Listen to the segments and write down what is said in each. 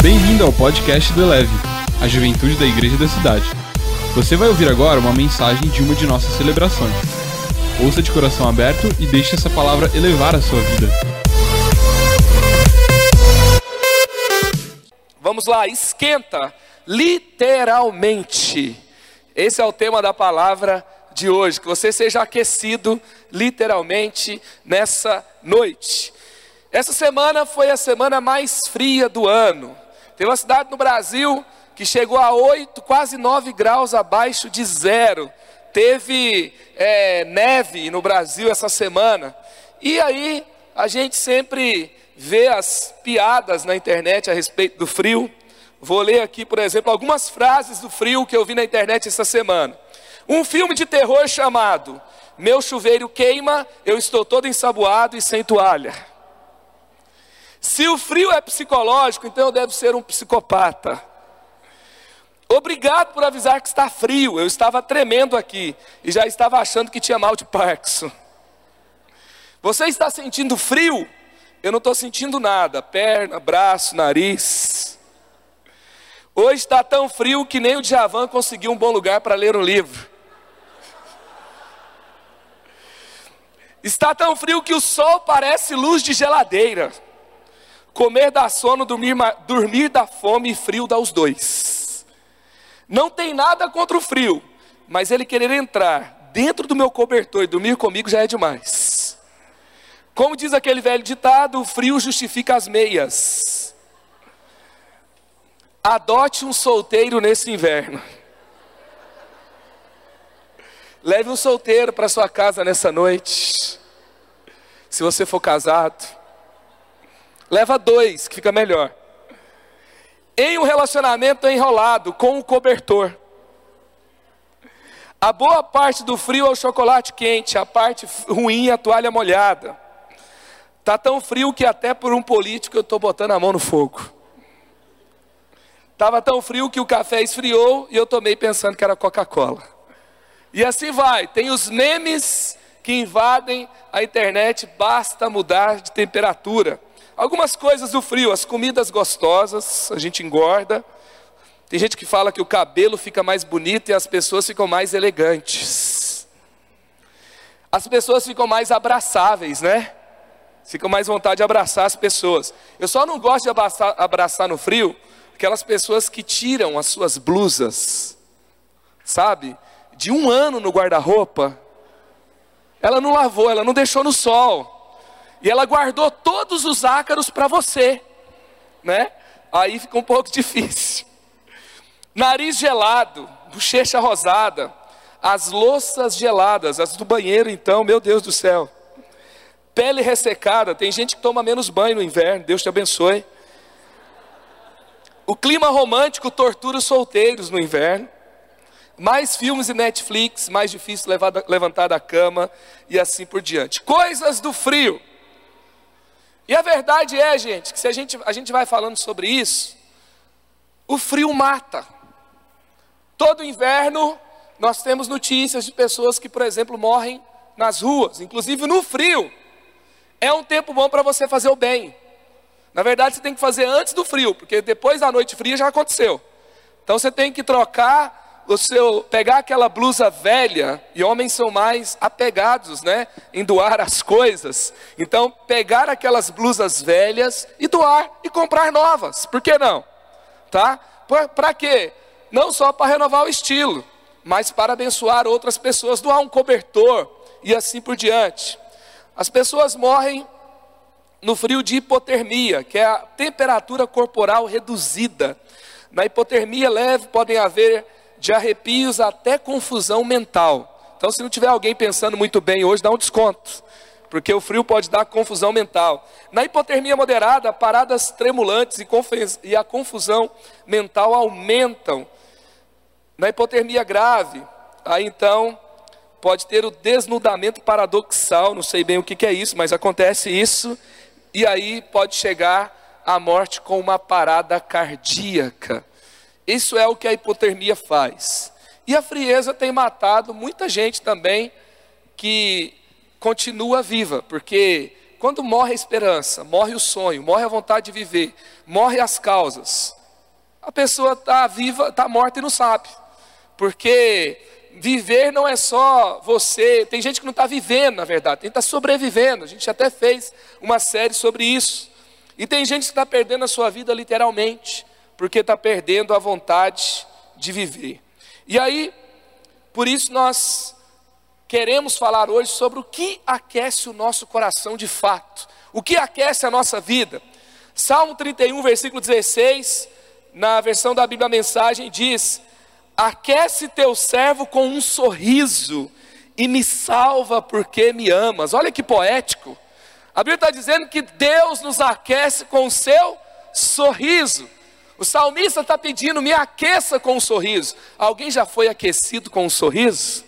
Bem-vindo ao podcast do Eleve, a juventude da igreja da cidade. Você vai ouvir agora uma mensagem de uma de nossas celebrações. Ouça de coração aberto e deixe essa palavra elevar a sua vida. Vamos lá, esquenta, literalmente. Esse é o tema da palavra de hoje, que você seja aquecido literalmente nessa noite. Essa semana foi a semana mais fria do ano. Tem uma cidade no Brasil que chegou a 8, quase 9 graus abaixo de zero. Teve é, neve no Brasil essa semana. E aí a gente sempre vê as piadas na internet a respeito do frio. Vou ler aqui, por exemplo, algumas frases do frio que eu vi na internet essa semana. Um filme de terror chamado Meu chuveiro queima, eu estou todo ensaboado e sem toalha. Se o frio é psicológico, então eu devo ser um psicopata. Obrigado por avisar que está frio. Eu estava tremendo aqui e já estava achando que tinha mal de Parkinson. Você está sentindo frio? Eu não estou sentindo nada. Perna, braço, nariz. Hoje está tão frio que nem o Djavan conseguiu um bom lugar para ler um livro. Está tão frio que o sol parece luz de geladeira. Comer dá sono, dormir, dormir dá fome e frio dá os dois. Não tem nada contra o frio, mas ele querer entrar dentro do meu cobertor e dormir comigo já é demais. Como diz aquele velho ditado, o frio justifica as meias. Adote um solteiro nesse inverno. Leve um solteiro para sua casa nessa noite. Se você for casado, leva dois, que fica melhor. Em um relacionamento enrolado com um cobertor. A boa parte do frio é o chocolate quente, a parte ruim é a toalha molhada. Tá tão frio que até por um político eu estou botando a mão no fogo. Tava tão frio que o café esfriou e eu tomei pensando que era Coca-Cola. E assim vai. Tem os memes que invadem a internet. Basta mudar de temperatura. Algumas coisas do frio, as comidas gostosas, a gente engorda. Tem gente que fala que o cabelo fica mais bonito e as pessoas ficam mais elegantes. As pessoas ficam mais abraçáveis, né? Ficam mais vontade de abraçar as pessoas. Eu só não gosto de abraçar, abraçar no frio aquelas pessoas que tiram as suas blusas, sabe? De um ano no guarda-roupa, ela não lavou, ela não deixou no sol. E ela guardou todos os ácaros para você, né? Aí fica um pouco difícil. Nariz gelado, bochecha rosada, as louças geladas, as do banheiro então, meu Deus do céu. Pele ressecada, tem gente que toma menos banho no inverno, Deus te abençoe. O clima romântico tortura os solteiros no inverno. Mais filmes e Netflix, mais difícil levantar da cama e assim por diante. Coisas do frio. E a verdade é, gente, que se a gente, a gente vai falando sobre isso, o frio mata. Todo inverno nós temos notícias de pessoas que, por exemplo, morrem nas ruas, inclusive no frio. É um tempo bom para você fazer o bem. Na verdade, você tem que fazer antes do frio, porque depois da noite fria já aconteceu. Então você tem que trocar seu pegar aquela blusa velha, e homens são mais apegados, né, em doar as coisas. Então, pegar aquelas blusas velhas e doar e comprar novas. Por que não? Tá? Para quê? Não só para renovar o estilo, mas para abençoar outras pessoas, doar um cobertor e assim por diante. As pessoas morrem no frio de hipotermia, que é a temperatura corporal reduzida. Na hipotermia leve podem haver de arrepios até confusão mental. Então, se não tiver alguém pensando muito bem hoje, dá um desconto, porque o frio pode dar confusão mental. Na hipotermia moderada, paradas tremulantes e a confusão mental aumentam. Na hipotermia grave, aí então pode ter o desnudamento paradoxal, não sei bem o que é isso, mas acontece isso, e aí pode chegar à morte com uma parada cardíaca. Isso é o que a hipotermia faz. E a frieza tem matado muita gente também que continua viva, porque quando morre a esperança, morre o sonho, morre a vontade de viver, morre as causas, a pessoa está viva, está morta e não sabe. Porque viver não é só você, tem gente que não está vivendo, na verdade, tem que estar tá sobrevivendo. A gente até fez uma série sobre isso. E tem gente que está perdendo a sua vida literalmente, porque está perdendo a vontade de viver. E aí, por isso nós queremos falar hoje sobre o que aquece o nosso coração de fato, o que aquece a nossa vida. Salmo 31, versículo 16, na versão da Bíblia Mensagem, diz: Aquece teu servo com um sorriso e me salva porque me amas. Olha que poético. A Bíblia está dizendo que Deus nos aquece com o seu sorriso. O salmista está pedindo, me aqueça com um sorriso. Alguém já foi aquecido com um sorriso?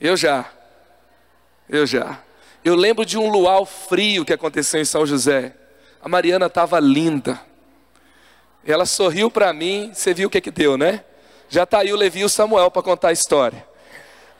Eu já. Eu já. Eu lembro de um luau frio que aconteceu em São José. A Mariana estava linda. Ela sorriu para mim, você viu o que que deu, né? Já está aí o Levi e o Samuel para contar a história.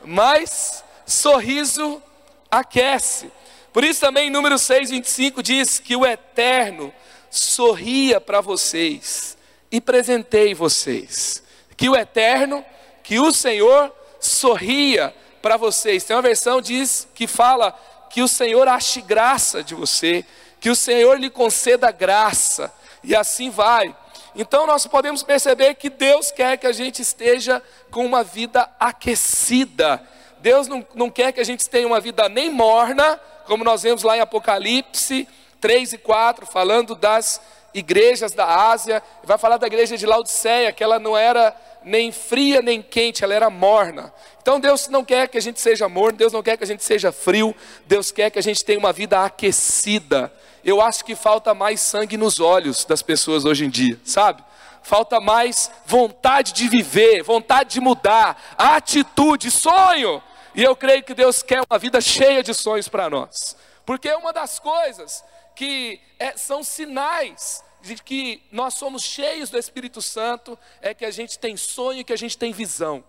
Mas sorriso aquece. Por isso também número 6, 25 diz que o Eterno sorria para vocês e presentei vocês. Que o Eterno, que o Senhor sorria para vocês. Tem uma versão diz que fala que o Senhor ache graça de você, que o Senhor lhe conceda graça, e assim vai. Então nós podemos perceber que Deus quer que a gente esteja com uma vida aquecida. Deus não, não quer que a gente tenha uma vida nem morna, como nós vemos lá em Apocalipse 3 e 4, falando das igrejas da Ásia, vai falar da igreja de Laodiceia, que ela não era nem fria nem quente, ela era morna. Então Deus não quer que a gente seja morno, Deus não quer que a gente seja frio, Deus quer que a gente tenha uma vida aquecida. Eu acho que falta mais sangue nos olhos das pessoas hoje em dia, sabe? Falta mais vontade de viver, vontade de mudar, atitude, sonho. E eu creio que Deus quer uma vida cheia de sonhos para nós. Porque uma das coisas que é, são sinais de que nós somos cheios do Espírito Santo é que a gente tem sonho e que a gente tem visão.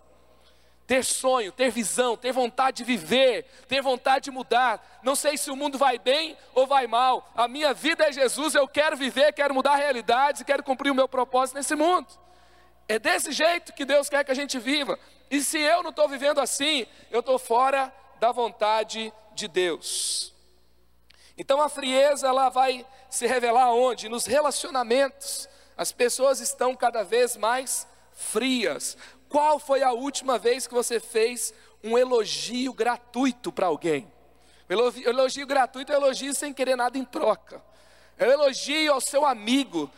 Ter sonho, ter visão, ter vontade de viver, ter vontade de mudar. Não sei se o mundo vai bem ou vai mal. A minha vida é Jesus, eu quero viver, quero mudar realidades e quero cumprir o meu propósito nesse mundo. É desse jeito que Deus quer que a gente viva. E se eu não estou vivendo assim, eu estou fora da vontade de Deus. Então a frieza ela vai se revelar onde? Nos relacionamentos. As pessoas estão cada vez mais frias. Qual foi a última vez que você fez um elogio gratuito para alguém? Elogio, elogio gratuito é elogio sem querer nada em troca. É elogio ao seu amigo,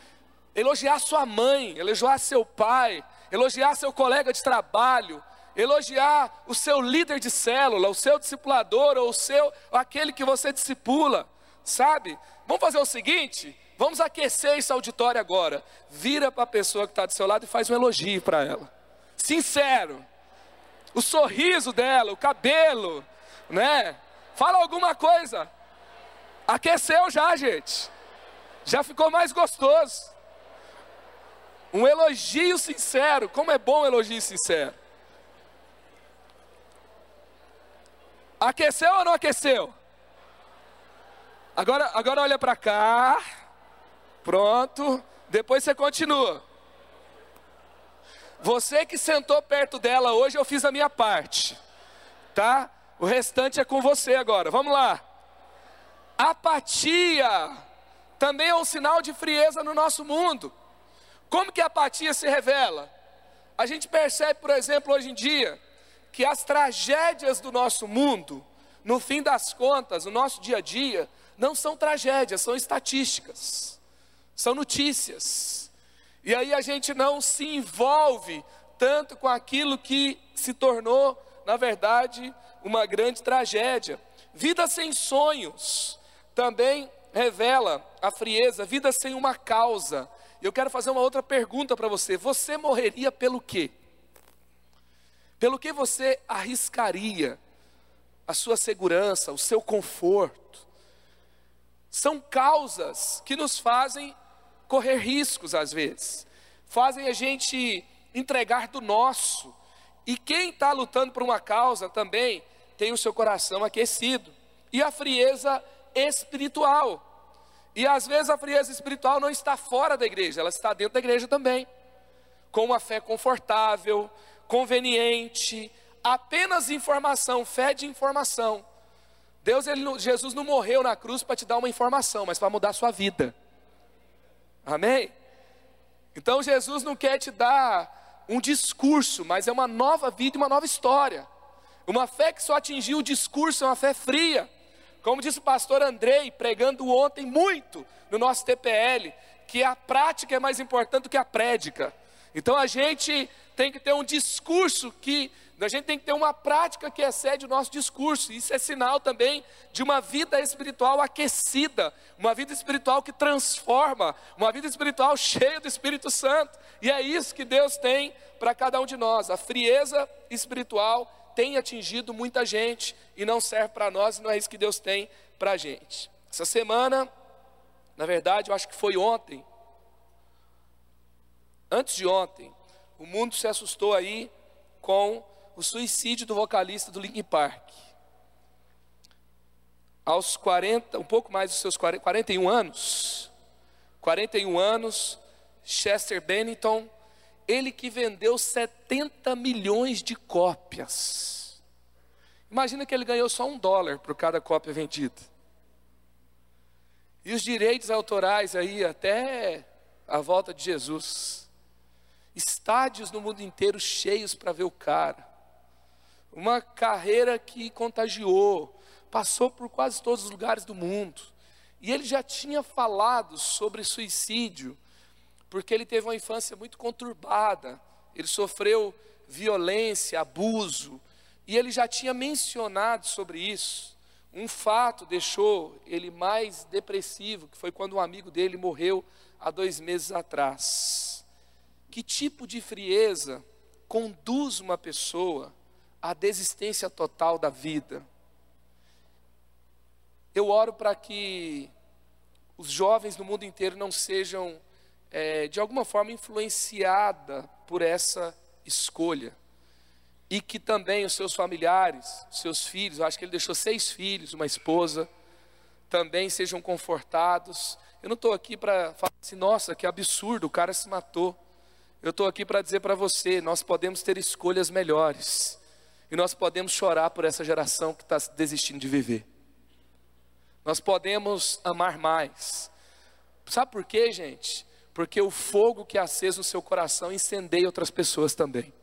elogiar sua mãe, elogiar seu pai, elogiar seu colega de trabalho, elogiar o seu líder de célula, o seu discipulador, ou o seu, aquele que você discipula, sabe? Vamos fazer o seguinte: vamos aquecer esse auditório agora. Vira para a pessoa que está do seu lado e faz um elogio para ela. Sincero. O sorriso dela, o cabelo, né? Fala alguma coisa. Aqueceu já, gente. Já ficou mais gostoso. Um elogio sincero. Como é bom um elogio sincero. Aqueceu ou não aqueceu? Agora, agora olha para cá. Pronto. Depois você continua. Você que sentou perto dela hoje, eu fiz a minha parte. Tá? O restante é com você agora. Vamos lá. Apatia também é um sinal de frieza no nosso mundo. Como que a apatia se revela? A gente percebe, por exemplo, hoje em dia, que as tragédias do nosso mundo, no fim das contas, no nosso dia a dia, não são tragédias, são estatísticas, são notícias. E aí a gente não se envolve tanto com aquilo que se tornou, na verdade, uma grande tragédia. Vida sem sonhos também revela a frieza, vida sem uma causa. Eu quero fazer uma outra pergunta para você: você morreria pelo quê? Pelo que você arriscaria a sua segurança, o seu conforto? São causas que nos fazem correr riscos às vezes, fazem a gente entregar do nosso. E quem está lutando por uma causa também tem o seu coração aquecido. E a frieza espiritual. E às vezes a frieza espiritual não está fora da igreja, ela está dentro da igreja também. Com uma fé confortável, conveniente, apenas informação, fé de informação. Deus, ele, Jesus não morreu na cruz para te dar uma informação, mas para mudar a sua vida. Amém? Então Jesus não quer te dar um discurso, mas é uma nova vida e uma nova história. Uma fé que só atingiu o discurso é uma fé fria. Como disse o pastor Andrei, pregando ontem muito no nosso TPL, que a prática é mais importante do que a prédica. Então a gente tem que ter um discurso que, a gente tem que ter uma prática que excede o nosso discurso. Isso é sinal também de uma vida espiritual aquecida, uma vida espiritual que transforma, uma vida espiritual cheia do Espírito Santo. E é isso que Deus tem para cada um de nós. A frieza espiritual tem atingido muita gente e não serve para nós, e não é isso que Deus tem para a gente. Essa semana, na verdade, eu acho que foi ontem, antes de ontem, o mundo se assustou aí com o suicídio do vocalista do Linkin Park. Aos 40, um pouco mais dos seus 40, 41 anos, 41 anos, Chester Bennington ele que vendeu 70 milhões de cópias. Imagina que ele ganhou só um dólar por cada cópia vendida. E os direitos autorais aí até a volta de Jesus. Estádios no mundo inteiro cheios para ver o cara. Uma carreira que contagiou, passou por quase todos os lugares do mundo. E ele já tinha falado sobre suicídio porque ele teve uma infância muito conturbada, ele sofreu violência, abuso, e ele já tinha mencionado sobre isso. Um fato deixou ele mais depressivo, que foi quando um amigo dele morreu há dois meses atrás. Que tipo de frieza conduz uma pessoa à desistência total da vida? Eu oro para que os jovens no mundo inteiro não sejam é, de alguma forma influenciada por essa escolha. E que também os seus familiares, seus filhos, eu acho que ele deixou seis filhos, uma esposa, também sejam confortados. Eu não estou aqui para falar assim, nossa, que absurdo, o cara se matou. Eu estou aqui para dizer para você: nós podemos ter escolhas melhores. E nós podemos chorar por essa geração que está desistindo de viver. Nós podemos amar mais. Sabe por quê, gente? porque o fogo que é aceso no seu coração incendeia outras pessoas também.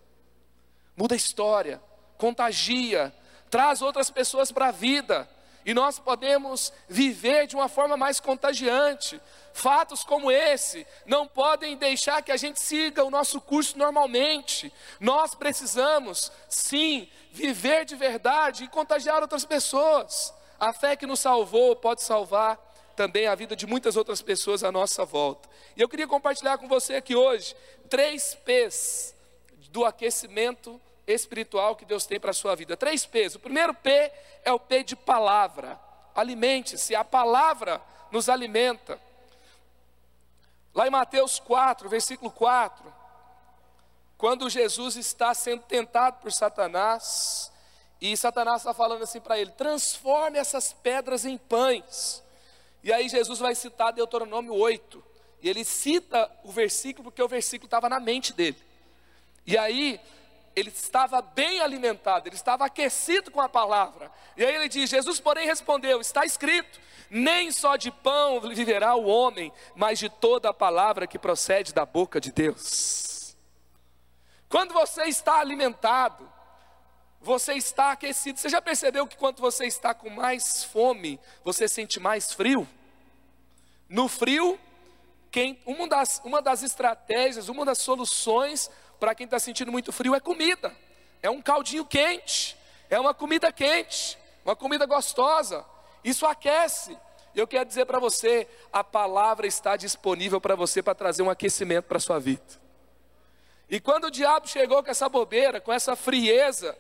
Muda a história, contagia, traz outras pessoas para a vida, e nós podemos viver de uma forma mais contagiante. Fatos como esse não podem deixar que a gente siga o nosso curso normalmente. Nós precisamos, sim, viver de verdade e contagiar outras pessoas. A fé que nos salvou pode salvar também a vida de muitas outras pessoas à nossa volta. E eu queria compartilhar com você aqui hoje três P's do aquecimento espiritual que Deus tem para a sua vida. Três P's. O primeiro P é o P de palavra. Alimente-se, a palavra nos alimenta. Lá em Mateus 4, versículo 4, quando Jesus está sendo tentado por Satanás, e Satanás está falando assim para ele: transforme essas pedras em pães. E aí Jesus vai citar Deuteronômio 8. E ele cita o versículo porque o versículo estava na mente dele. E aí ele estava bem alimentado, ele estava aquecido com a palavra. E aí ele diz: Jesus, porém, respondeu: Está escrito, nem só de pão viverá o homem, mas de toda a palavra que procede da boca de Deus. Quando você está alimentado, você está aquecido. Você já percebeu que quando você está com mais fome, você sente mais frio? No frio, quem, uma, das, uma das estratégias, uma das soluções para quem está sentindo muito frio é comida. É um caldinho quente, é uma comida quente, uma comida gostosa. Isso aquece. Eu quero dizer para você, a palavra está disponível para você para trazer um aquecimento para a sua vida. E quando o diabo chegou com essa bobeira, com essa frieza,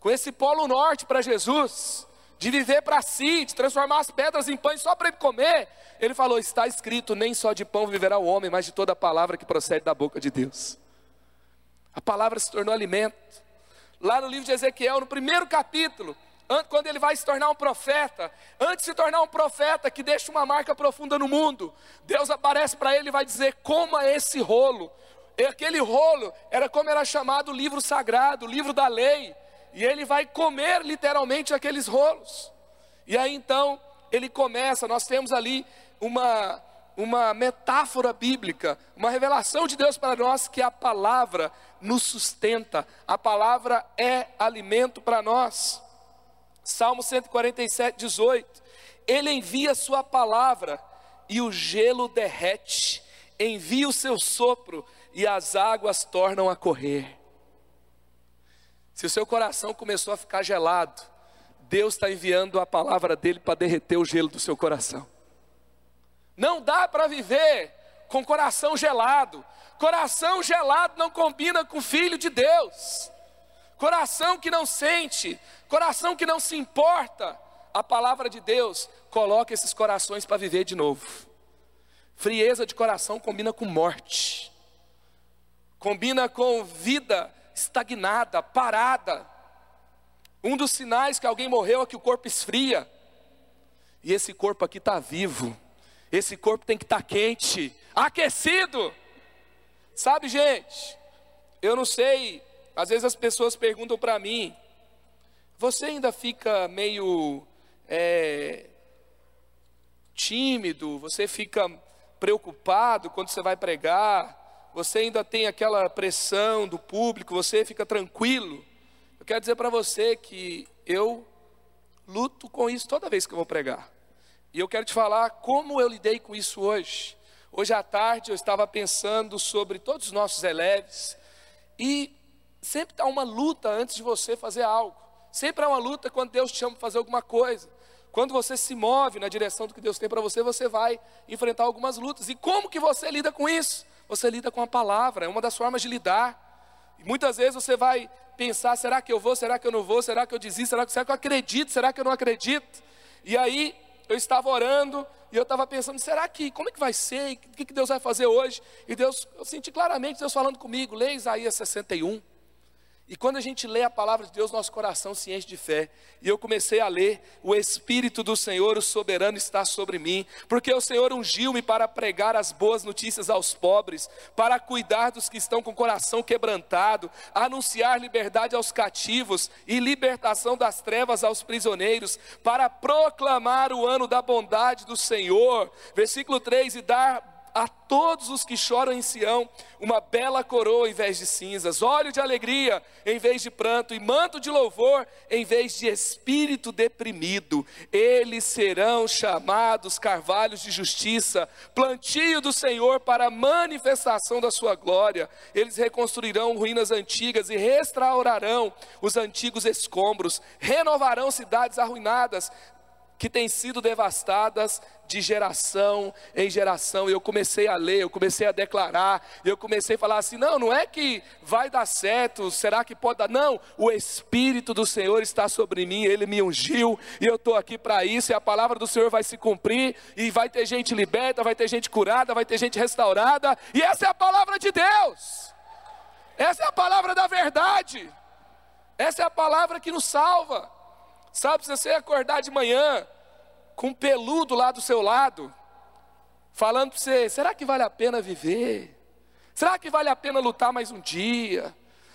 com esse polo norte para Jesus, de viver para si, de transformar as pedras em pães só para ele comer, ele falou: está escrito, nem só de pão viverá o homem, mas de toda a palavra que procede da boca de Deus. A palavra se tornou alimento. Lá no livro de Ezequiel, no primeiro capítulo, quando ele vai se tornar um profeta, antes de se tornar um profeta que deixa uma marca profunda no mundo, Deus aparece para ele e vai dizer: coma esse rolo. E aquele rolo era como era chamado o livro sagrado, o livro da lei. E ele vai comer literalmente aqueles rolos. E aí então ele começa, nós temos ali uma uma metáfora bíblica, uma revelação de Deus para nós que a palavra nos sustenta, a palavra é alimento para nós. Salmo 147, 18. Ele envia sua palavra e o gelo derrete, envia o seu sopro e as águas tornam a correr. Se o seu coração começou a ficar gelado, Deus está enviando a palavra dele para derreter o gelo do seu coração. Não dá para viver com coração gelado. Coração gelado não combina com filho de Deus. Coração que não sente, coração que não se importa. A palavra de Deus coloca esses corações para viver de novo. Frieza de coração combina com morte. Combina com vida estagnada, parada. Um dos sinais que alguém morreu é que o corpo esfria. E esse corpo aqui está vivo esse corpo tem que estar tá quente, aquecido. Sabe, gente? Eu não sei. Às vezes as pessoas perguntam para mim: você ainda fica meio é, tímido? Você fica preocupado quando você vai pregar? Você ainda tem aquela pressão do público? Você fica tranquilo? Eu quero dizer para você que eu luto com isso toda vez que eu vou pregar. E eu quero te falar como eu lidei com isso hoje. Hoje à tarde eu estava pensando sobre todos os nossos eleves e sempre há uma luta antes de você fazer algo. Sempre há uma luta quando Deus te chama para fazer alguma coisa. Quando você se move na direção do que Deus tem para você, você vai enfrentar algumas lutas. E como que você lida com isso? Você lida com a palavra, é uma das formas de lidar. E muitas vezes você vai pensar: será que eu vou? Será que eu não vou? Será que eu desisto? Será que, será que eu acredito? Será que eu não acredito? E aí eu estava orando e eu estava pensando, será que, como é que vai ser? O que, Deus vai fazer hoje? E Deus, eu senti claramente Deus falando comigo, leia Isaías 61. E quando a gente lê a palavra de Deus, nosso coração se enche de fé. E eu comecei a ler: O Espírito do Senhor, o soberano, está sobre mim, porque o Senhor ungiu-me para pregar as boas notícias aos pobres, para cuidar dos que estão com o coração quebrantado, anunciar liberdade aos cativos e libertação das trevas aos prisioneiros, para proclamar o ano da bondade do Senhor. Versículo 3: E dar a todos os que choram em Sião uma bela coroa em vez de cinzas, óleo de alegria em vez de pranto, e manto de louvor em vez de espírito deprimido. Eles serão chamados carvalhos de justiça, plantio do Senhor para a manifestação da sua glória. Eles reconstruirão ruínas antigas e restaurarão os antigos escombros, renovarão cidades arruinadas, que têm sido devastadas de geração em geração. E eu comecei a ler, eu comecei a declarar, eu comecei a falar assim: não, não é que vai dar certo, será que pode dar? Não, o Espírito do Senhor está sobre mim, ele me ungiu, e eu estou aqui para isso, e a palavra do Senhor vai se cumprir, e vai ter gente liberta, vai ter gente curada, vai ter gente restaurada, e essa é a palavra de Deus, essa é a palavra da verdade, essa é a palavra que nos salva. Sabe, se você acordar de manhã com um peludo lá do seu lado, falando para você: será que vale a pena viver? Será que vale a pena lutar mais um dia?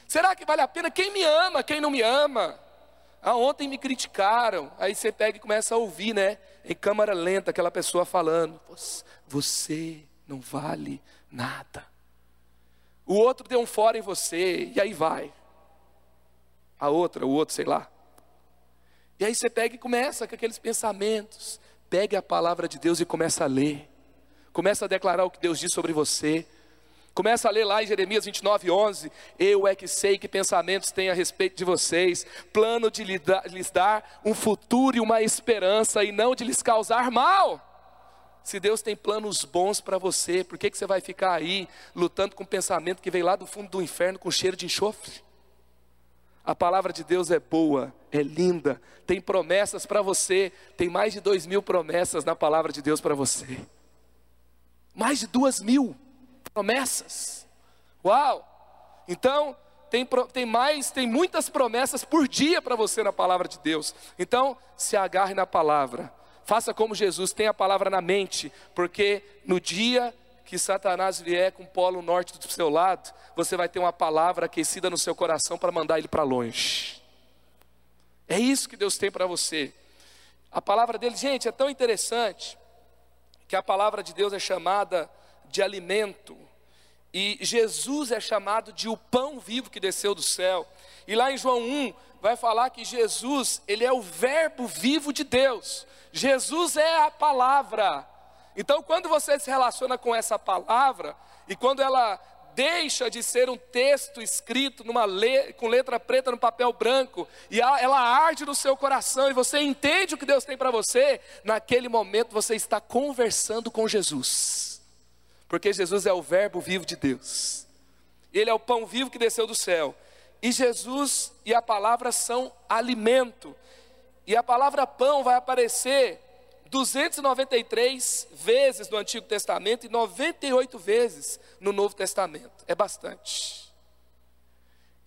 Será que vale a pena? Quem me ama, quem não me ama? Ah, ontem me criticaram. Aí você pega e começa a ouvir, né? Em câmara lenta, aquela pessoa falando: Você não vale nada. O outro deu um fora em você, e aí vai. A outra, o outro, sei lá. E aí você pega e começa com aqueles pensamentos. Pegue a palavra de Deus e começa a ler. Começa a declarar o que Deus diz sobre você. Começa a ler lá em Jeremias 29, 11. Eu é que sei que pensamentos têm a respeito de vocês, plano de lhes dar um futuro e uma esperança, e não de lhes causar mal. Se Deus tem planos bons para você, por que, que você vai ficar aí lutando com um pensamento que veio lá do fundo do inferno com cheiro de enxofre? A palavra de Deus é boa, é linda, tem promessas para você, tem mais de dois mil promessas na palavra de Deus para você. Mais de duas mil promessas. Uau! Então, tem, tem mais, tem muitas promessas por dia para você na palavra de Deus. Então, se agarre na palavra. Faça como Jesus, tenha a palavra na mente, porque no dia que Satanás vier com o polo norte do seu lado, você vai ter uma palavra aquecida no seu coração para mandar ele para longe. É isso que Deus tem para você. A palavra dele, gente, é tão interessante que a palavra de Deus é chamada de alimento. E Jesus é chamado de o pão vivo que desceu do céu. E lá em João 1 vai falar que Jesus, ele é o verbo vivo de Deus. Jesus é a palavra. Então, quando você se relaciona com essa palavra, e quando ela deixa de ser um texto escrito numa le... com letra preta no papel branco, e ela arde no seu coração, e você entende o que Deus tem para você, naquele momento você está conversando com Jesus, porque Jesus é o Verbo vivo de Deus, Ele é o pão vivo que desceu do céu, e Jesus e a palavra são alimento, e a palavra pão vai aparecer 293 vezes no Antigo Testamento e 98 vezes no Novo Testamento. É bastante.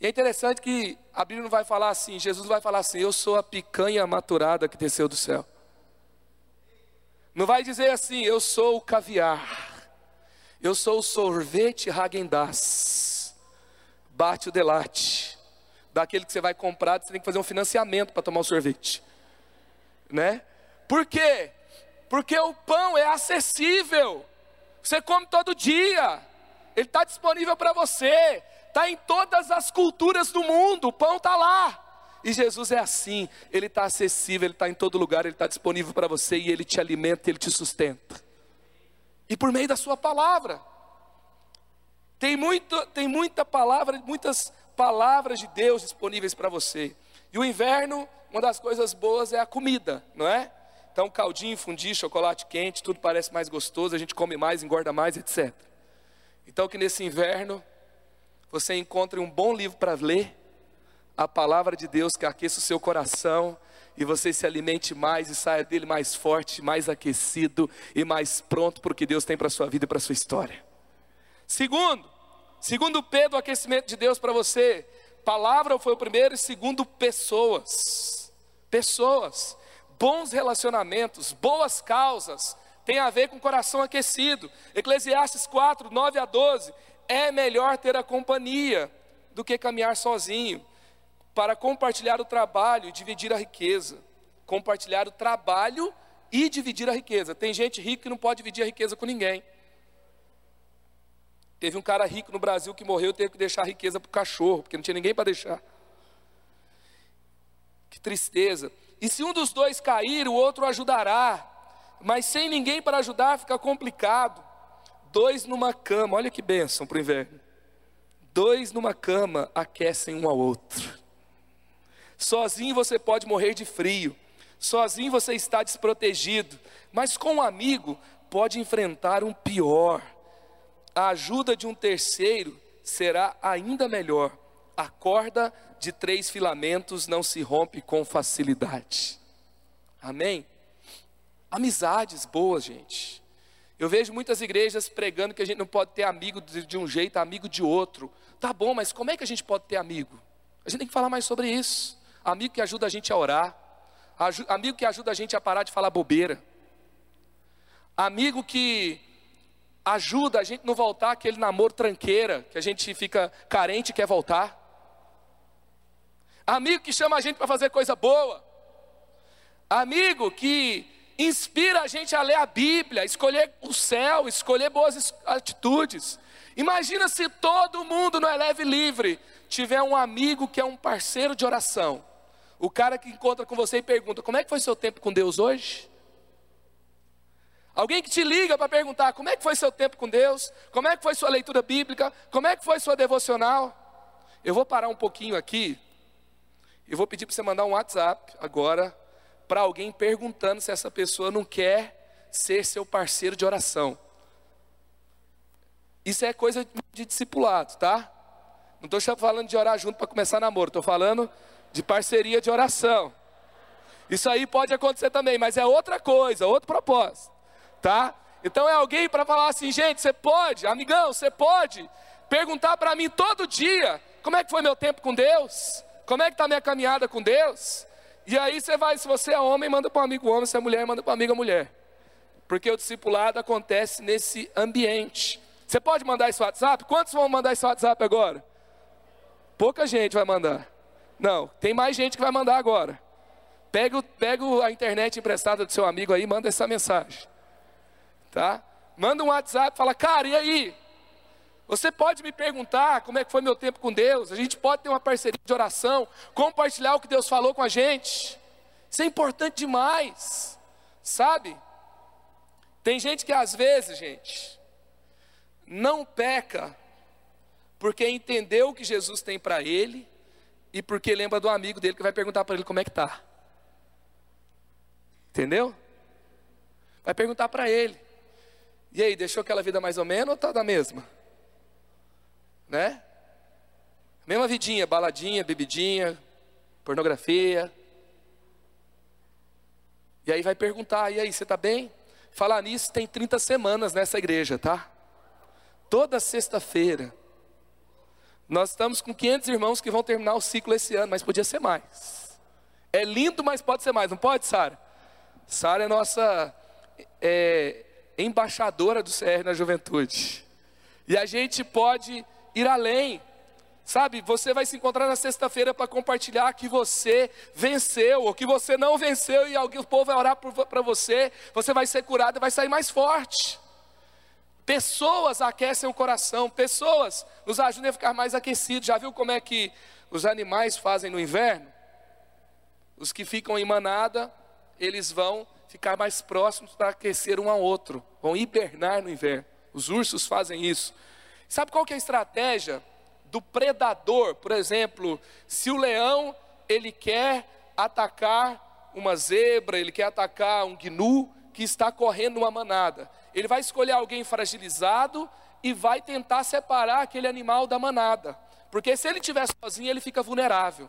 E é interessante que a Bíblia não vai falar assim, Jesus vai falar assim: Eu sou a picanha maturada que desceu do céu. Não vai dizer assim: Eu sou o caviar. Eu sou o sorvete Hagendaz. Bate o delate. Daquele que você vai comprar, você tem que fazer um financiamento para tomar o sorvete né? Por quê? Porque o pão é acessível. Você come todo dia. Ele está disponível para você. Está em todas as culturas do mundo. O pão está lá. E Jesus é assim. Ele está acessível. Ele está em todo lugar. Ele está disponível para você e ele te alimenta. Ele te sustenta. E por meio da sua palavra. Tem, muito, tem muita palavra, muitas palavras de Deus disponíveis para você. E o inverno, uma das coisas boas é a comida, não é? Então, caldinho, fundi, chocolate quente, tudo parece mais gostoso, a gente come mais, engorda mais, etc. Então, que nesse inverno você encontre um bom livro para ler, a palavra de Deus que aqueça o seu coração e você se alimente mais e saia dele mais forte, mais aquecido e mais pronto para o que Deus tem para a sua vida e para a sua história. Segundo, segundo Pedro, o aquecimento de Deus para você Palavra foi o primeiro, e segundo, pessoas. Pessoas. Bons relacionamentos, boas causas, tem a ver com coração aquecido. Eclesiastes 4, 9 a 12. É melhor ter a companhia do que caminhar sozinho, para compartilhar o trabalho e dividir a riqueza. Compartilhar o trabalho e dividir a riqueza. Tem gente rica que não pode dividir a riqueza com ninguém. Teve um cara rico no Brasil que morreu e teve que deixar a riqueza para o cachorro, porque não tinha ninguém para deixar. Que tristeza. E se um dos dois cair, o outro ajudará. Mas sem ninguém para ajudar, fica complicado. Dois numa cama, olha que bênção para o inverno. Dois numa cama aquecem um ao outro. Sozinho você pode morrer de frio. Sozinho você está desprotegido. Mas com um amigo pode enfrentar um pior a ajuda de um terceiro será ainda melhor. A corda de três filamentos não se rompe com facilidade. Amém? Amizades boas, gente. Eu vejo muitas igrejas pregando que a gente não pode ter amigo de um jeito, amigo de outro. Tá bom, mas como é que a gente pode ter amigo? A gente tem que falar mais sobre isso. Amigo que ajuda a gente a orar. Amigo que ajuda a gente a parar de falar bobeira. Amigo que ajuda a gente não voltar aquele namoro tranqueira, que a gente fica carente e quer voltar. Amigo que chama a gente para fazer coisa boa. Amigo que inspira a gente a ler a Bíblia, escolher o céu, escolher boas atitudes. Imagina se todo mundo no Eleve Livre tiver um amigo que é um parceiro de oração. O cara que encontra com você e pergunta: Como é que foi seu tempo com Deus hoje? Alguém que te liga para perguntar como é que foi seu tempo com Deus, como é que foi sua leitura bíblica, como é que foi sua devocional. Eu vou parar um pouquinho aqui e vou pedir para você mandar um WhatsApp agora para alguém perguntando se essa pessoa não quer ser seu parceiro de oração. Isso é coisa de discipulado, tá? Não estou falando de orar junto para começar namoro, estou falando de parceria de oração. Isso aí pode acontecer também, mas é outra coisa, outro propósito tá? Então é alguém para falar assim, gente, você pode, amigão, você pode perguntar para mim todo dia como é que foi meu tempo com Deus? Como é que está a minha caminhada com Deus? E aí você vai, se você é homem, manda para um amigo homem, se é mulher, manda para um amigo mulher. Porque o discipulado acontece nesse ambiente. Você pode mandar esse WhatsApp? Quantos vão mandar esse WhatsApp agora? Pouca gente vai mandar. Não, tem mais gente que vai mandar agora. Pega, pega a internet emprestada do seu amigo aí, manda essa mensagem. Tá? Manda um WhatsApp, fala, cara, e aí? Você pode me perguntar como é que foi meu tempo com Deus. A gente pode ter uma parceria de oração, compartilhar o que Deus falou com a gente. Isso é importante demais, sabe? Tem gente que às vezes, gente, não peca porque entendeu o que Jesus tem para ele e porque lembra do amigo dele que vai perguntar para ele como é que tá. Entendeu? Vai perguntar para ele. E aí, deixou aquela vida mais ou menos ou tá da mesma? Né? Mesma vidinha, baladinha, bebidinha, pornografia. E aí vai perguntar, e aí, você está bem? Falar nisso tem 30 semanas nessa igreja, tá? Toda sexta-feira. Nós estamos com 500 irmãos que vão terminar o ciclo esse ano, mas podia ser mais. É lindo, mas pode ser mais, não pode, Sara? Sara é nossa é, embaixadora do CR na juventude. E a gente pode ir além. Sabe, você vai se encontrar na sexta-feira para compartilhar que você venceu, ou que você não venceu, e alguém, o povo vai orar para você, você vai ser curado e vai sair mais forte. Pessoas aquecem o coração, pessoas nos ajudam a ficar mais aquecidos. Já viu como é que os animais fazem no inverno? Os que ficam em manada, eles vão ficar mais próximos para aquecer um ao outro, vão hibernar no inverno. Os ursos fazem isso. Sabe qual que é a estratégia do predador? Por exemplo, se o leão ele quer atacar uma zebra, ele quer atacar um gnu que está correndo uma manada, ele vai escolher alguém fragilizado e vai tentar separar aquele animal da manada, porque se ele estiver sozinho ele fica vulnerável.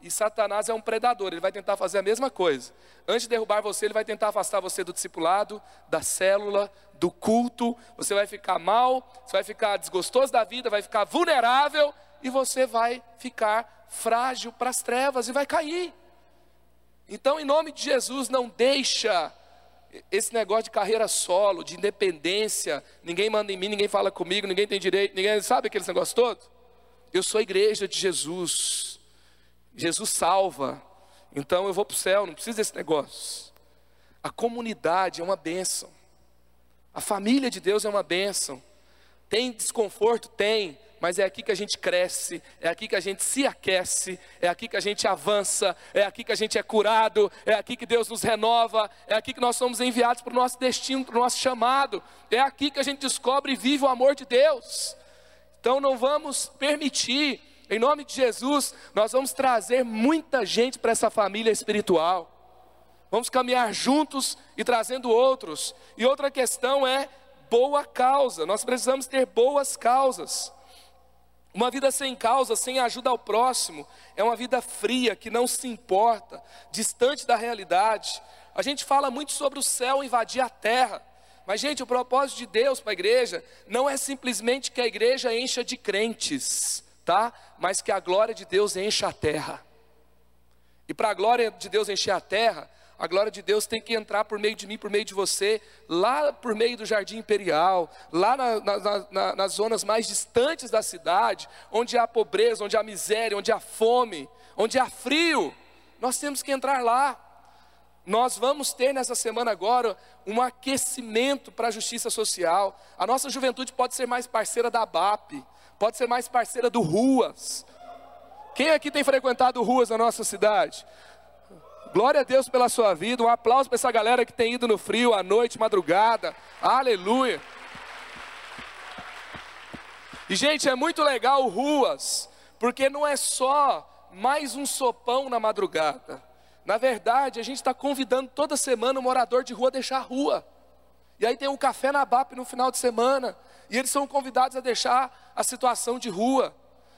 E Satanás é um predador, ele vai tentar fazer a mesma coisa. Antes de derrubar você, ele vai tentar afastar você do discipulado, da célula, do culto. Você vai ficar mal, você vai ficar desgostoso da vida, vai ficar vulnerável e você vai ficar frágil para as trevas e vai cair. Então, em nome de Jesus, não deixa esse negócio de carreira solo, de independência, ninguém manda em mim, ninguém fala comigo, ninguém tem direito, ninguém sabe aquele negócio todo? Eu sou a igreja de Jesus. Jesus salva, então eu vou para o céu, não preciso desse negócio. A comunidade é uma bênção, a família de Deus é uma bênção. Tem desconforto? Tem, mas é aqui que a gente cresce, é aqui que a gente se aquece, é aqui que a gente avança, é aqui que a gente é curado, é aqui que Deus nos renova, é aqui que nós somos enviados para o nosso destino, para o nosso chamado, é aqui que a gente descobre e vive o amor de Deus. Então não vamos permitir em nome de Jesus, nós vamos trazer muita gente para essa família espiritual. Vamos caminhar juntos e trazendo outros. E outra questão é boa causa. Nós precisamos ter boas causas. Uma vida sem causa, sem ajuda ao próximo, é uma vida fria, que não se importa, distante da realidade. A gente fala muito sobre o céu invadir a terra. Mas, gente, o propósito de Deus para a igreja não é simplesmente que a igreja encha de crentes tá? Mas que a glória de Deus encha a terra. E para a glória de Deus encher a terra, a glória de Deus tem que entrar por meio de mim, por meio de você, lá por meio do jardim imperial, lá na, na, na, nas zonas mais distantes da cidade, onde há pobreza, onde há miséria, onde há fome, onde há frio. Nós temos que entrar lá. Nós vamos ter nessa semana agora um aquecimento para a justiça social. A nossa juventude pode ser mais parceira da BAP, pode ser mais parceira do Ruas. Quem aqui tem frequentado Ruas na nossa cidade? Glória a Deus pela sua vida. Um aplauso para essa galera que tem ido no frio, à noite, madrugada. Aleluia. E, gente, é muito legal Ruas, porque não é só mais um sopão na madrugada. Na verdade, a gente está convidando toda semana o morador de rua a deixar a rua. E aí tem um café na BAP no final de semana. E eles são convidados a deixar a situação de rua.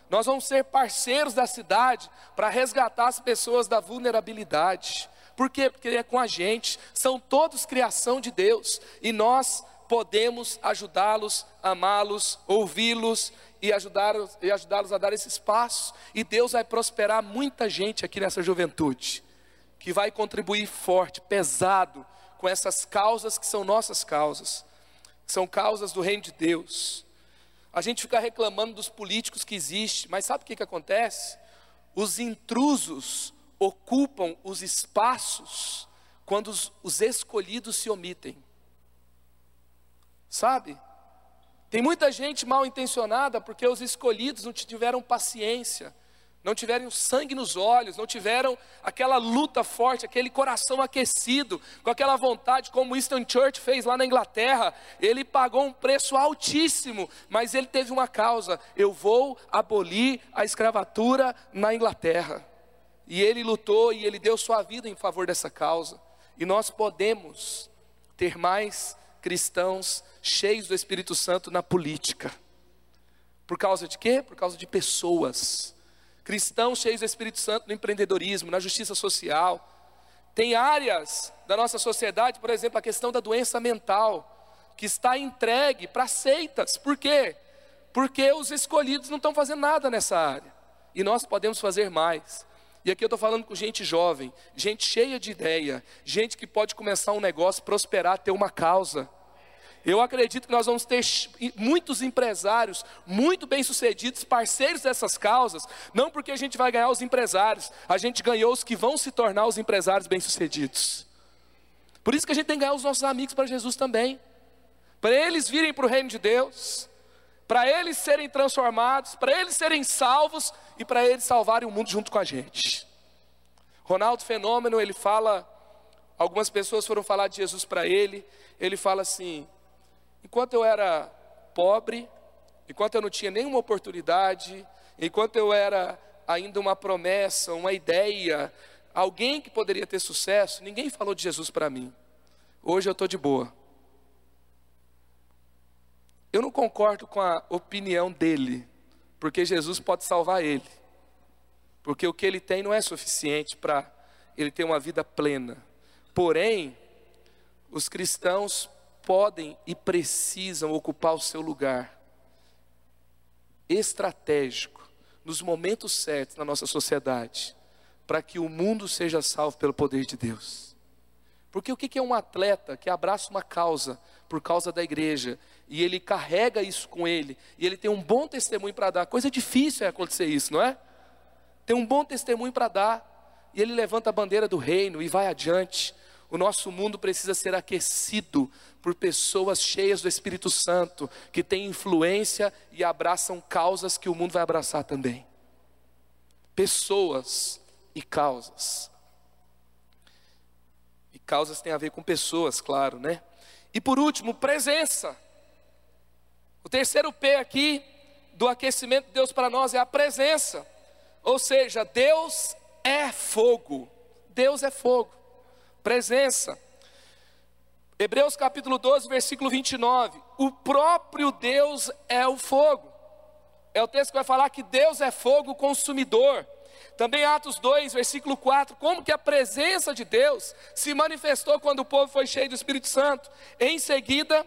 Nós vamos ser parceiros da cidade para resgatar as pessoas da vulnerabilidade. Por quê? Porque é com a gente. São todos criação de Deus. E nós podemos ajudá-los, amá-los, ouvi-los e ajudá-los e ajudá-los a dar esses passos. E Deus vai prosperar muita gente aqui nessa juventude, que vai contribuir forte, pesado com essas causas que são nossas causas, que são causas do reino de Deus. A gente fica reclamando dos políticos que existem, mas sabe o que, que acontece? Os intrusos ocupam os espaços quando os, os escolhidos se omitem. Sabe? Tem muita gente mal intencionada porque os escolhidos não tiveram paciência, não tiveram sangue nos olhos, não tiveram aquela luta forte, aquele coração aquecido, com aquela vontade, como Winston Churchill fez lá na Inglaterra. Ele pagou um preço altíssimo, mas ele teve uma causa: eu vou abolir a escravatura na Inglaterra. E ele lutou e ele deu sua vida em favor dessa causa. E nós podemos ter mais cristãos cheios do Espírito Santo na política. Por causa de quê? Por causa de pessoas. Cristãos cheios do Espírito Santo no empreendedorismo, na justiça social. Tem áreas da nossa sociedade, por exemplo, a questão da doença mental, que está entregue para seitas. Por quê? Porque os escolhidos não estão fazendo nada nessa área. E nós podemos fazer mais. E aqui eu estou falando com gente jovem, gente cheia de ideia, gente que pode começar um negócio, prosperar, ter uma causa. Eu acredito que nós vamos ter muitos empresários muito bem-sucedidos, parceiros dessas causas, não porque a gente vai ganhar os empresários, a gente ganhou os que vão se tornar os empresários bem-sucedidos. Por isso que a gente tem que ganhar os nossos amigos para Jesus também, para eles virem para o reino de Deus, para eles serem transformados, para eles serem salvos e para eles salvarem o mundo junto com a gente. Ronaldo Fenômeno, ele fala, algumas pessoas foram falar de Jesus para ele, ele fala assim: enquanto eu era pobre, enquanto eu não tinha nenhuma oportunidade, enquanto eu era ainda uma promessa, uma ideia, alguém que poderia ter sucesso, ninguém falou de Jesus para mim. Hoje eu estou de boa. Eu não concordo com a opinião dele, porque Jesus pode salvar ele. Porque o que ele tem não é suficiente para ele ter uma vida plena. Porém, os cristãos podem e precisam ocupar o seu lugar estratégico nos momentos certos na nossa sociedade, para que o mundo seja salvo pelo poder de Deus. Porque o que é um atleta que abraça uma causa por causa da igreja e ele carrega isso com ele e ele tem um bom testemunho para dar? Coisa difícil é acontecer isso, não é? Tem um bom testemunho para dar e ele levanta a bandeira do reino e vai adiante. O nosso mundo precisa ser aquecido por pessoas cheias do Espírito Santo, que têm influência e abraçam causas que o mundo vai abraçar também. Pessoas e causas. E causas têm a ver com pessoas, claro, né? E por último, presença. O terceiro P aqui do aquecimento de Deus para nós é a presença. Ou seja, Deus é fogo. Deus é fogo. Presença. Hebreus capítulo 12, versículo 29. O próprio Deus é o fogo. É o texto que vai falar que Deus é fogo consumidor. Também Atos 2, versículo 4, como que a presença de Deus se manifestou quando o povo foi cheio do Espírito Santo? Em seguida,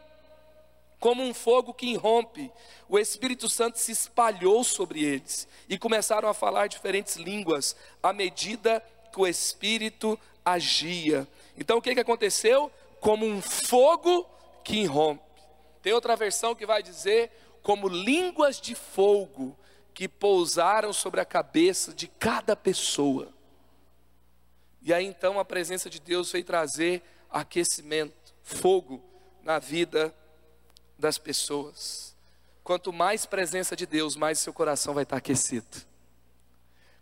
como um fogo que irrompe, o Espírito Santo se espalhou sobre eles e começaram a falar diferentes línguas à medida que o Espírito agia. Então o que, que aconteceu? Como um fogo que irrompe. Tem outra versão que vai dizer como línguas de fogo que pousaram sobre a cabeça de cada pessoa. E aí então a presença de Deus veio trazer aquecimento, fogo na vida das pessoas. Quanto mais presença de Deus, mais seu coração vai estar aquecido.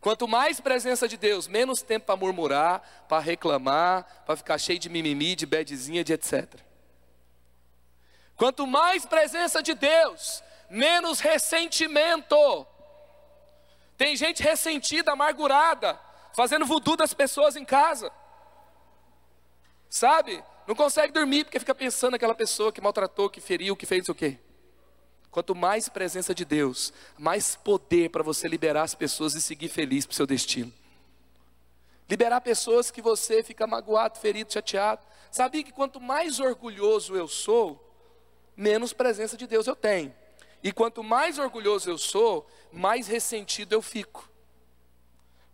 Quanto mais presença de Deus, menos tempo para murmurar, para reclamar, para ficar cheio de mimimi, de bedezinha, de etc. Quanto mais presença de Deus, menos ressentimento, tem gente ressentida, amargurada, fazendo voodoo das pessoas em casa. Sabe? Não consegue dormir porque fica pensando naquela pessoa que maltratou, que feriu, que fez o quê? Quanto mais presença de Deus, mais poder para você liberar as pessoas e seguir feliz para o seu destino. Liberar pessoas que você fica magoado, ferido, chateado. Sabia que quanto mais orgulhoso eu sou, menos presença de Deus eu tenho. E quanto mais orgulhoso eu sou, mais ressentido eu fico.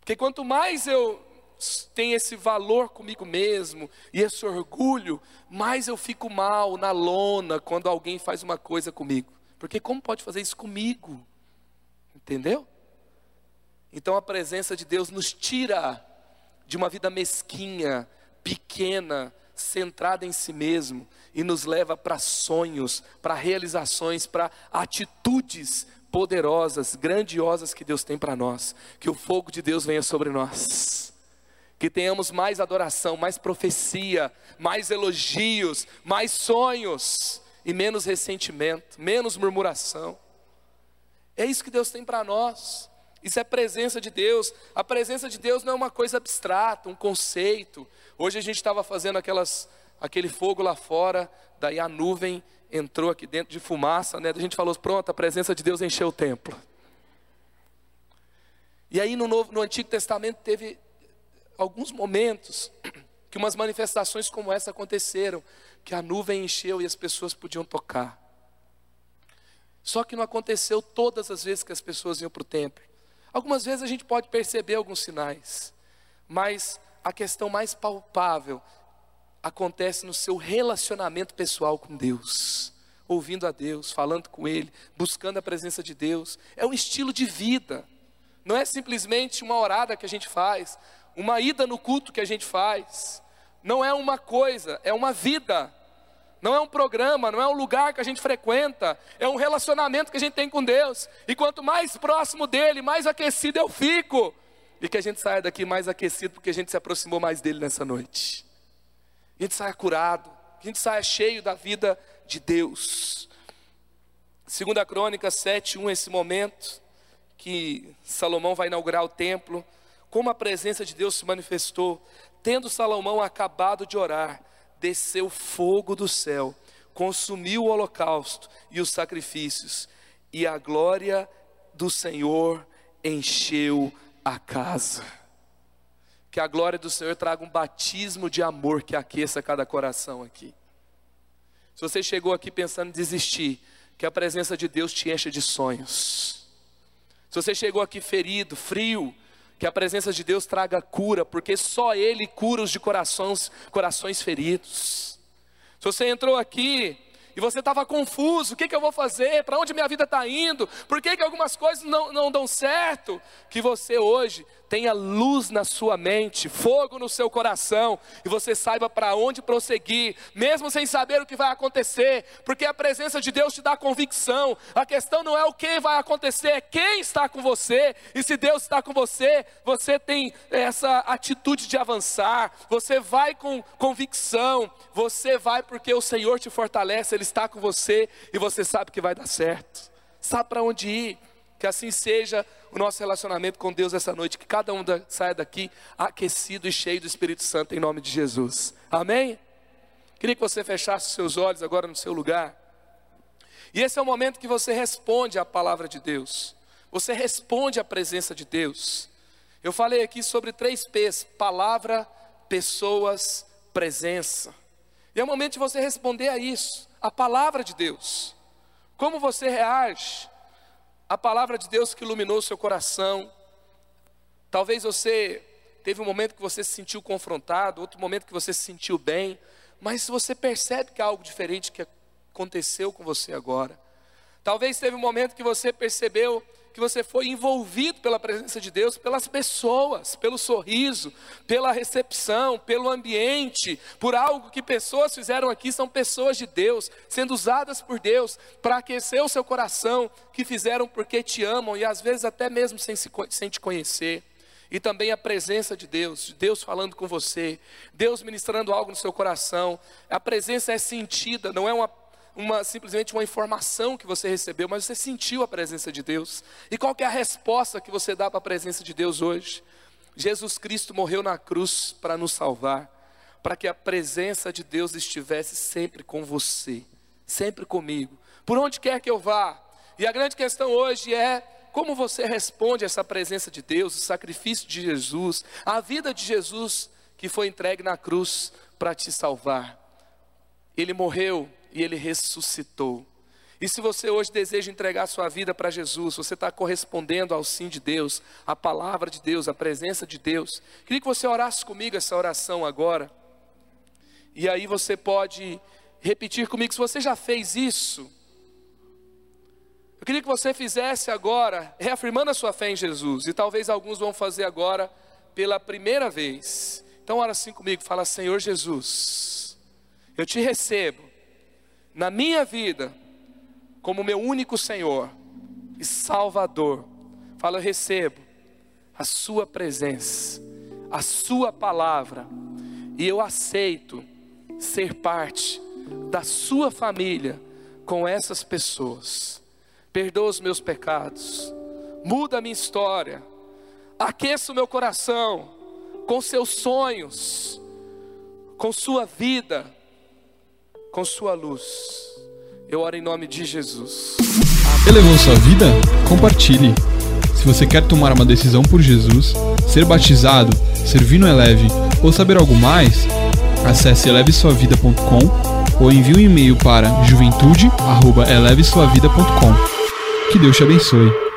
Porque quanto mais eu tenho esse valor comigo mesmo e esse orgulho, mais eu fico mal na lona quando alguém faz uma coisa comigo. Porque como pode fazer isso comigo? Entendeu? Então a presença de Deus nos tira de uma vida mesquinha, pequena, centrada em si mesmo e nos leva para sonhos, para realizações, para atitudes poderosas, grandiosas que Deus tem para nós. Que o fogo de Deus venha sobre nós. Que tenhamos mais adoração, mais profecia, mais elogios, mais sonhos e menos ressentimento, menos murmuração. É isso que Deus tem para nós. Isso é presença de Deus. A presença de Deus não é uma coisa abstrata, um conceito. Hoje a gente estava fazendo aquelas, aquele fogo lá fora, daí a nuvem entrou aqui dentro de fumaça, né? A gente falou, pronto, a presença de Deus encheu o templo. E aí no, Novo, no Antigo Testamento teve alguns momentos que umas manifestações como essa aconteceram, que a nuvem encheu e as pessoas podiam tocar. Só que não aconteceu todas as vezes que as pessoas iam para o templo. Algumas vezes a gente pode perceber alguns sinais, mas a questão mais palpável acontece no seu relacionamento pessoal com Deus, ouvindo a Deus, falando com Ele, buscando a presença de Deus. É um estilo de vida, não é simplesmente uma orada que a gente faz, uma ida no culto que a gente faz, não é uma coisa, é uma vida. Não é um programa, não é um lugar que a gente frequenta, é um relacionamento que a gente tem com Deus. E quanto mais próximo dele, mais aquecido eu fico. E que a gente saia daqui mais aquecido, porque a gente se aproximou mais dele nessa noite. A gente saia curado, a gente saia cheio da vida de Deus. Segunda Crônica 7:1 esse momento que Salomão vai inaugurar o templo, como a presença de Deus se manifestou, tendo Salomão acabado de orar, desceu fogo do céu, consumiu o holocausto e os sacrifícios, e a glória do Senhor encheu a casa. Que a glória do Senhor traga um batismo de amor que aqueça cada coração aqui. Se você chegou aqui pensando em desistir, que a presença de Deus te encha de sonhos. Se você chegou aqui ferido, frio, que a presença de Deus traga cura, porque só Ele cura os de corações, corações feridos. Se você entrou aqui e você estava confuso, o que, que eu vou fazer? Para onde minha vida está indo? Por que, que algumas coisas não, não dão certo? Que você hoje tenha luz na sua mente, fogo no seu coração, e você saiba para onde prosseguir, mesmo sem saber o que vai acontecer, porque a presença de Deus te dá convicção. A questão não é o que vai acontecer, é quem está com você, e se Deus está com você, você tem essa atitude de avançar, você vai com convicção, você vai porque o Senhor te fortalece, Ele está com você e você sabe que vai dar certo. Sabe para onde ir? Que assim seja o nosso relacionamento com Deus essa noite, que cada um da, saia daqui aquecido e cheio do Espírito Santo em nome de Jesus. Amém? Queria que você fechasse seus olhos agora no seu lugar. E esse é o momento que você responde à palavra de Deus. Você responde à presença de Deus. Eu falei aqui sobre três P's: palavra, pessoas, presença. E é o momento de você responder a isso, a palavra de Deus. Como você reage? A palavra de Deus que iluminou o seu coração. Talvez você teve um momento que você se sentiu confrontado, outro momento que você se sentiu bem, mas você percebe que há algo diferente que aconteceu com você agora. Talvez teve um momento que você percebeu que você foi envolvido pela presença de Deus, pelas pessoas, pelo sorriso, pela recepção, pelo ambiente, por algo que pessoas fizeram aqui, são pessoas de Deus, sendo usadas por Deus para aquecer o seu coração, que fizeram porque te amam e às vezes até mesmo sem, se, sem te conhecer e também a presença de Deus, Deus falando com você, Deus ministrando algo no seu coração. A presença é sentida, não é uma uma, simplesmente uma informação que você recebeu, mas você sentiu a presença de Deus. E qual é a resposta que você dá para a presença de Deus hoje? Jesus Cristo morreu na cruz para nos salvar, para que a presença de Deus estivesse sempre com você, sempre comigo, por onde quer que eu vá. E a grande questão hoje é como você responde a essa presença de Deus, o sacrifício de Jesus, a vida de Jesus que foi entregue na cruz para te salvar. Ele morreu e ele ressuscitou. E se você hoje deseja entregar sua vida para Jesus, você está correspondendo ao sim de Deus, à palavra de Deus, à presença de Deus. Queria que você orasse comigo essa oração agora. E aí você pode repetir comigo, se você já fez isso, eu queria que você fizesse agora, reafirmando a sua fé em Jesus, e talvez alguns vão fazer agora pela primeira vez. Então, ora assim comigo, fala: Senhor Jesus, eu te recebo na minha vida como meu único Senhor e Salvador. Fala, eu recebo a Sua presença, a Sua palavra, e eu aceito ser parte da Sua família com essas pessoas. Perdoa os meus pecados, muda a minha história, aqueça o meu coração com seus sonhos, com Sua vida, com Sua luz. Eu oro em nome de Jesus. Elevou sua vida? Compartilhe. Se você quer tomar uma decisão por Jesus, ser batizado, servir no Eleve ou saber algo mais, acesse elevesuavida.com ou envie um e-mail para juventude@elevesuavida.com. Que Deus te abençoe.